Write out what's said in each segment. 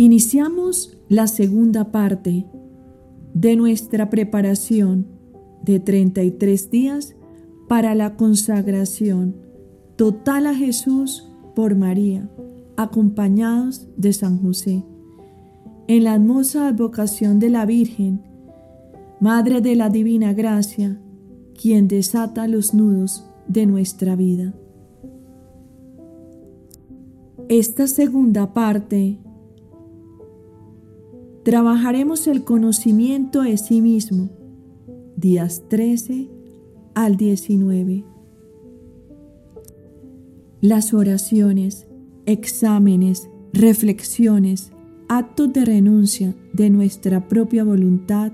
Iniciamos la segunda parte de nuestra preparación de 33 días para la consagración total a Jesús por María, acompañados de San José. En la hermosa advocación de la Virgen, Madre de la Divina Gracia, quien desata los nudos de nuestra vida. Esta segunda parte trabajaremos el conocimiento de sí mismo, días 13 al 19. Las oraciones, exámenes, reflexiones, actos de renuncia de nuestra propia voluntad,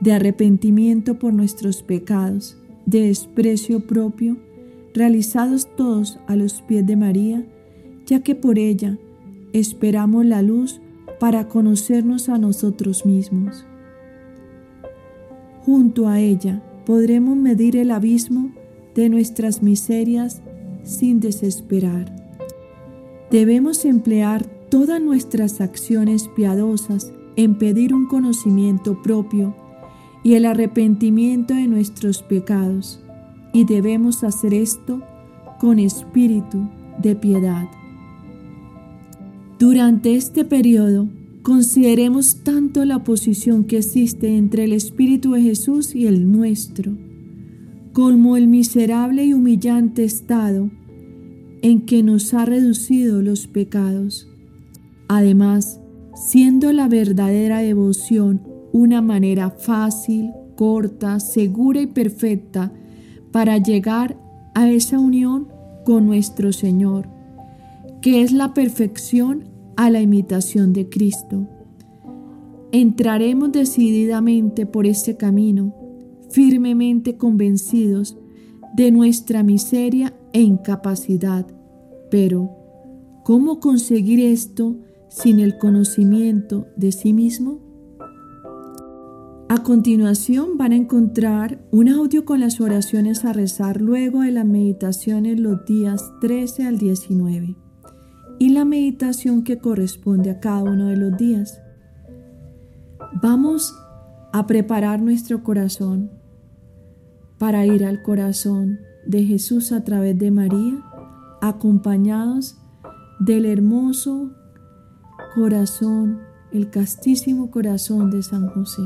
de arrepentimiento por nuestros pecados, de desprecio propio, realizados todos a los pies de María, ya que por ella esperamos la luz para conocernos a nosotros mismos. Junto a ella podremos medir el abismo de nuestras miserias sin desesperar. Debemos emplear todas nuestras acciones piadosas en pedir un conocimiento propio y el arrepentimiento de nuestros pecados, y debemos hacer esto con espíritu de piedad. Durante este periodo, consideremos tanto la posición que existe entre el Espíritu de Jesús y el nuestro, como el miserable y humillante estado en que nos ha reducido los pecados. Además, siendo la verdadera devoción una manera fácil, corta, segura y perfecta para llegar a esa unión con nuestro Señor, que es la perfección a la imitación de Cristo. Entraremos decididamente por este camino, firmemente convencidos de nuestra miseria e incapacidad. Pero, ¿cómo conseguir esto sin el conocimiento de sí mismo? A continuación van a encontrar un audio con las oraciones a rezar luego de las meditaciones los días 13 al 19 y la meditación que corresponde a cada uno de los días. Vamos a preparar nuestro corazón para ir al corazón de Jesús a través de María, acompañados del hermoso corazón, el castísimo corazón de San José.